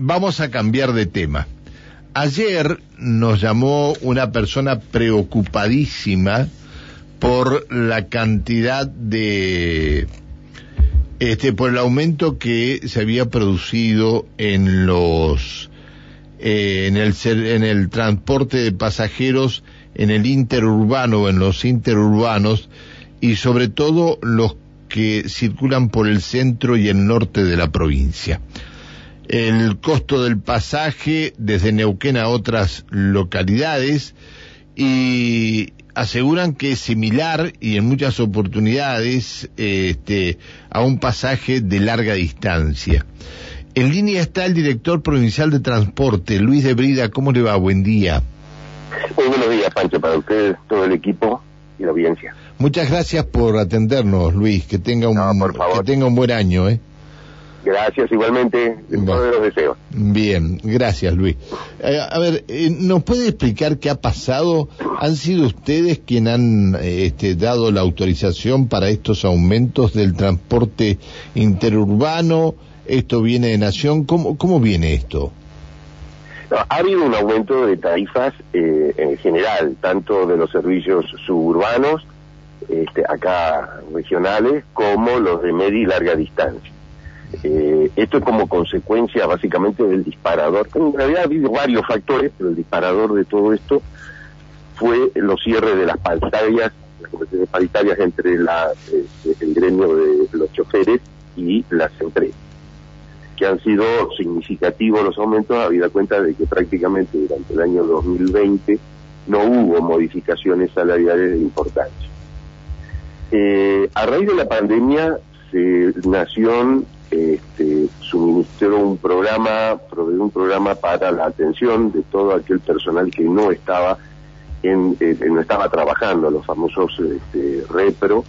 vamos a cambiar de tema. Ayer nos llamó una persona preocupadísima por la cantidad de este por el aumento que se había producido en los eh, en el en el transporte de pasajeros en el interurbano en los interurbanos y sobre todo los que circulan por el centro y el norte de la provincia el costo del pasaje desde Neuquén a otras localidades y aseguran que es similar y en muchas oportunidades este, a un pasaje de larga distancia. En línea está el director provincial de transporte, Luis de Brida. ¿Cómo le va? Buen día. Muy buenos días, Pancho, para ustedes, todo el equipo y la audiencia. Muchas gracias por atendernos, Luis. Que tenga un, que tenga un buen año, ¿eh? Gracias, igualmente, todos los deseos. Bien, gracias Luis. Eh, a ver, eh, ¿nos puede explicar qué ha pasado? ¿Han sido ustedes quienes han eh, este, dado la autorización para estos aumentos del transporte interurbano? ¿Esto viene de Nación? ¿Cómo, cómo viene esto? ha habido un aumento de tarifas en general, tanto de los servicios suburbanos, este, acá regionales, como los de media y larga distancia. Eh, esto es como consecuencia básicamente del disparador. En realidad ha habido varios factores, pero el disparador de todo esto fue los cierres de las paritarias, las conversaciones paritarias entre la, este, el gremio de los choferes y las empresas, que han sido significativos los aumentos, habida cuenta de que prácticamente durante el año 2020 no hubo modificaciones salariales de importancia. Eh, a raíz de la pandemia, se, Nación este, suministró un programa, proveyó un programa para la atención de todo aquel personal que no estaba en, eh, no estaba trabajando, los famosos este, repro,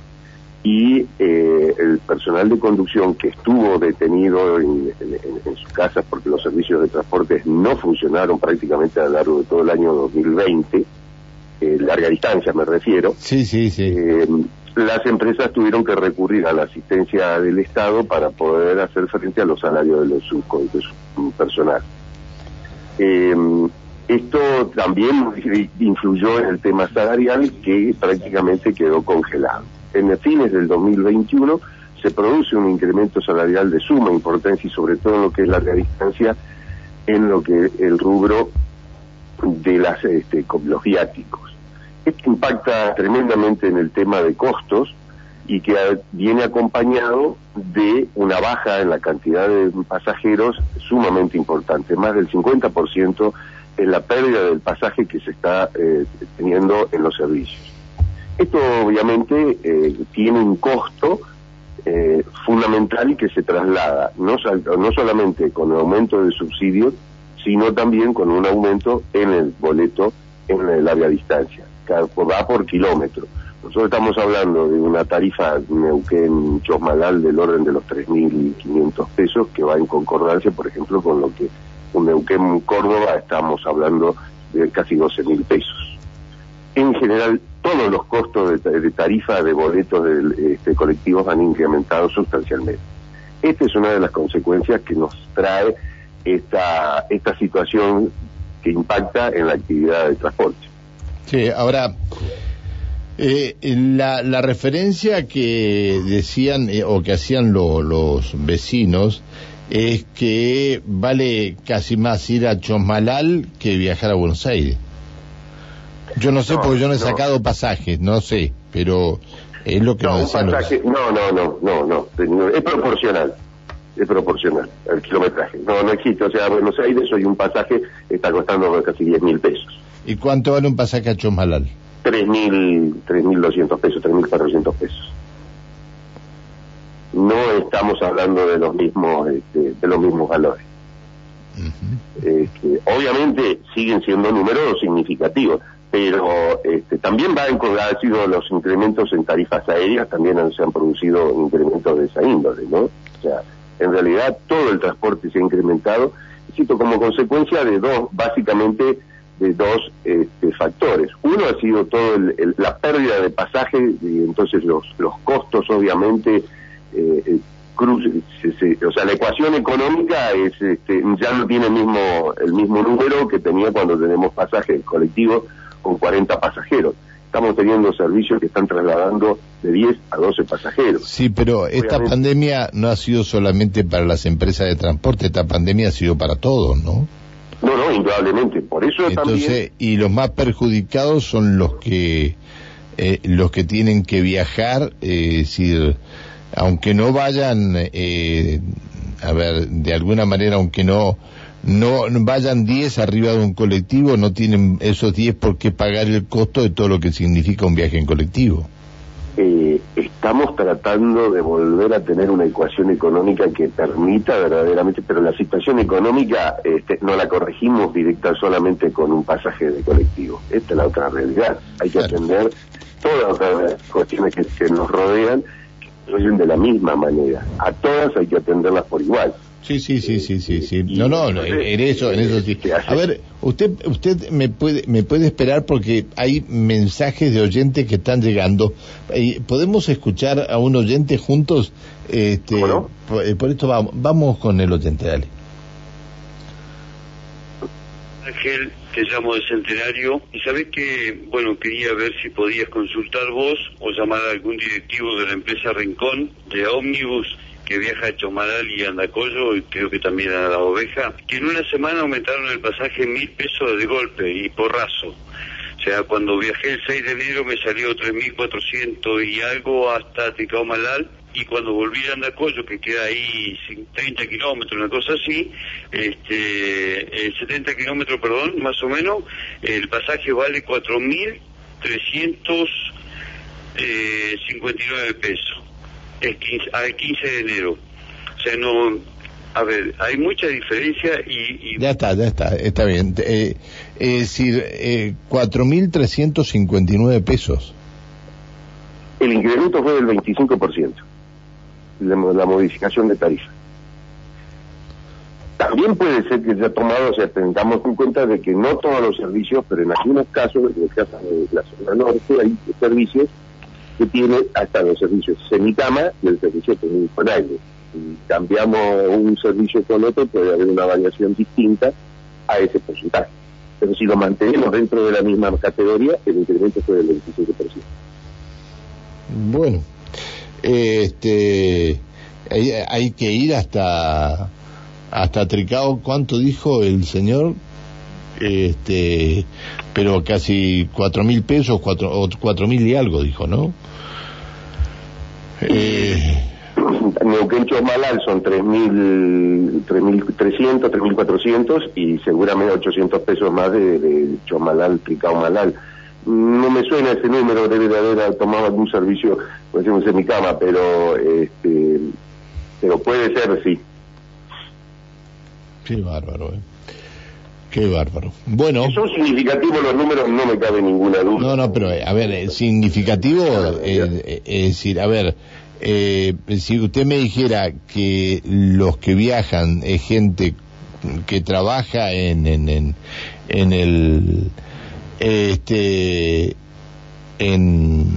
y eh, el personal de conducción que estuvo detenido en, sus casas porque los servicios de transporte no funcionaron prácticamente a lo largo de todo el año 2020, eh, larga distancia me refiero. Sí, sí, sí. Las empresas tuvieron que recurrir a la asistencia del Estado para poder hacer frente a los salarios de, los, de su personal. Eh, esto también influyó en el tema salarial que prácticamente quedó congelado. En fines del 2021 se produce un incremento salarial de suma importancia y sobre todo en lo que es larga distancia, en lo que el rubro de las, este, los viáticos. Esto impacta tremendamente en el tema de costos y que viene acompañado de una baja en la cantidad de pasajeros sumamente importante, más del 50% en la pérdida del pasaje que se está eh, teniendo en los servicios. Esto obviamente eh, tiene un costo eh, fundamental y que se traslada no, no solamente con el aumento del subsidio, sino también con un aumento en el boleto en el área distancia va por kilómetro. Nosotros estamos hablando de una tarifa Neuquén-Chosmalal del orden de los 3.500 pesos, que va en concordancia, por ejemplo, con lo que un Neuquén-Córdoba estamos hablando de casi 12.000 pesos. En general, todos los costos de, tarifa de boletos de, este, colectivos han incrementado sustancialmente. Esta es una de las consecuencias que nos trae esta situación que impacta en la actividad de transporte. Sí, ahora, eh, la, la, referencia que decían eh, o que hacían los vecinos es que vale casi más ir a Chosmalal que viajar a Buenos Aires. Yo no sé porque yo no he sacado pasajes, no sé, pero es lo que no, nos decían No, no, no, no, no, es proporcional, es proporcional al kilometraje. No, no existe, o sea, Buenos Aires hoy un pasaje está costando casi 10 mil pesos. ¿Y cuánto vale un pasaje a Chosmalal? 3.200 pesos, 3.400 pesos. No estamos hablando de los mismos, este, de los mismos valores. Este, obviamente siguen siendo números significativos, pero este, también va han sido los incrementos en tarifas aéreas, también se han producido incrementos de esa índole, ¿no? O sea, en realidad todo el transporte se ha incrementado, cito como consecuencia de dos, básicamente de dos este, factores. Uno ha sido todo la pérdida de pasaje y entonces los, los costos obviamente eh, eh, cruce, o sea, la ecuación económica es, este, ya no tiene el mismo, el mismo número que tenía cuando tenemos pasajes colectivos con 40 pasajeros. Estamos teniendo servicios que están trasladando de 10 a 12 pasajeros. Sí, pero esta pandemia no ha sido solamente para las empresas de transporte, esta pandemia ha sido para todos, ¿no? No, no, indudablemente. Por eso Entonces, y los más perjudicados son los que eh, los que tienen que viajar, eh, es decir, aunque no vayan, eh, a ver, de alguna manera, aunque no no vayan 10 arriba de un colectivo, no tienen esos 10 por qué pagar el costo de todo lo que significa un viaje en colectivo. Eh, estamos tratando de volver a tener una ecuación económica que permita verdaderamente, pero la situación económica este, no la corregimos directa solamente con un pasaje de colectivo. Esta es la otra realidad. Hay que atender todas las cuestiones que, que nos rodean de la misma manera. A todas hay que atenderlas por igual. Sí, sí, sí, sí, sí, sí. No, no, en eso, en eso sí. A ver, usted, usted me puede, me puede esperar porque hay mensajes de oyentes que están llegando. ¿Podemos escuchar a un oyente juntos? Este, por, eh, por, esto vamos, vamos con el oyente, dale. Ángel, te llamo de Centenario y sabés que, bueno, quería ver si podías consultar vos o llamar a algún directivo de la empresa Rincón de Omnibus que viaja a Chomaral y Andacollo y creo que también a La Oveja, que en una semana aumentaron el pasaje mil pesos de golpe y porrazo. O sea, cuando viajé el 6 de enero me salió 3.400 y algo hasta Ticao-Malal y cuando volví a Andacollo, que queda ahí 30 kilómetros, una cosa así, este, 70 kilómetros, perdón, más o menos, el pasaje vale 4.359 eh, pesos, es 15, al 15 de enero. O sea, no, a ver, hay mucha diferencia y... Ya está, ya está, está bien. Eh, es decir, eh, 4.359 pesos. El incremento fue del 25% la, modificación de tarifa. También puede ser que se ha tomado, o sea, tengamos en cuenta de que no todos los servicios, pero en algunos casos, en el caso de la zona norte, hay servicios que tienen hasta los servicios semicama y el servicio con aire. Si cambiamos un servicio con otro, puede haber una variación distinta a ese porcentaje. Pero si lo mantenemos dentro de la misma categoría, el incremento fue del 25%. Bueno, este, hay, que ir hasta hasta Tricao, ¿cuánto dijo el señor? Este, pero casi cuatro mil pesos, cuatro, cuatro mil y algo dijo, ¿no? Eh, Neuquén Malal son 3.300, 3.400 y seguramente 800 pesos más de, de Chomalal, Tricao Malal no me suena ese número, debe de haber tomado algún servicio, por ejemplo, en mi cama, pero, este, pero puede ser, sí. Qué bárbaro, ¿eh? Qué bárbaro. Bueno. son significativos los números, no me cabe ninguna duda. No, no, pero a ver, significativo, eh, es decir, a ver, eh, si usted me dijera que los que viajan es gente que trabaja en, en, en, en el este, en,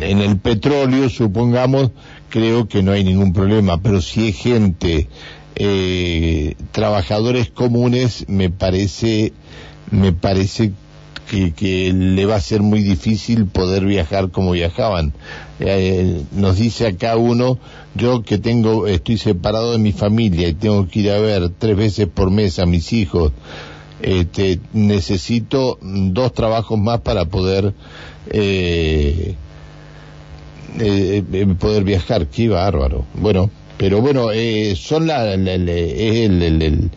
en el petróleo, supongamos, creo que no hay ningún problema, pero si es gente, eh, trabajadores comunes, me parece, me parece que, que, le va a ser muy difícil poder viajar como viajaban. Eh, nos dice acá uno, yo que tengo, estoy separado de mi familia y tengo que ir a ver tres veces por mes a mis hijos, este, necesito dos trabajos más para poder eh, eh, eh, poder viajar. Qué bárbaro. Bueno, pero bueno, son la, el, el,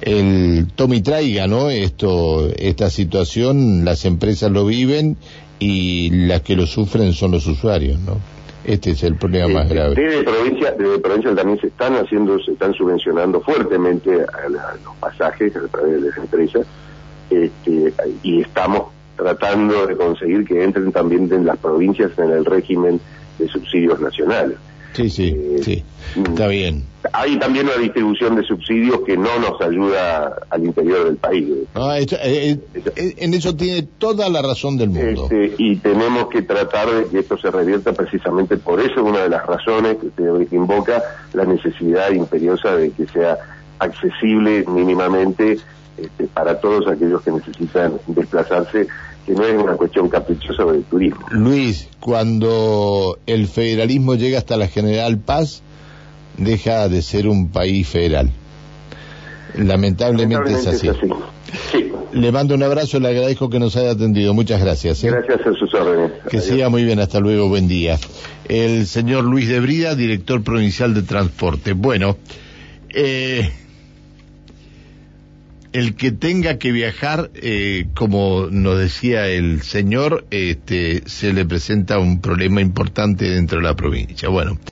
el, tome y traiga, ¿no? Esto, esta situación, las empresas lo viven y las que lo sufren son los usuarios, ¿no? Este es el problema más grave. Desde provincia, desde provincia también se están haciendo, se están subvencionando fuertemente a, los pasajes a través de las empresas este, y estamos tratando de conseguir que entren también en las provincias en el régimen de subsidios nacionales. Sí, sí, Eh, sí. Está bien. Hay también una distribución de subsidios que no nos ayuda al interior del país. Ah, eh, eh, en eso tiene toda la razón del mundo. Este, y tenemos que tratar de que esto se revierta precisamente por eso, una de las razones que usted hoy invoca, la necesidad imperiosa de que sea accesible mínimamente este, para todos aquellos que necesitan desplazarse, que no es una cuestión caprichosa del turismo. Luis, cuando el federalismo llega hasta la General Paz, deja de ser un país federal. Lamentablemente, es así. Sí. Le mando un abrazo, le agradezco que nos haya atendido. Muchas gracias. ¿eh? Gracias a sus órdenes. Que Adiós. siga muy bien, hasta luego, buen día. El señor Luis de Brida, director provincial de transporte. Bueno, eh, el que tenga que viajar, eh, como nos decía el señor, este, se le presenta un problema importante dentro de la provincia. Bueno.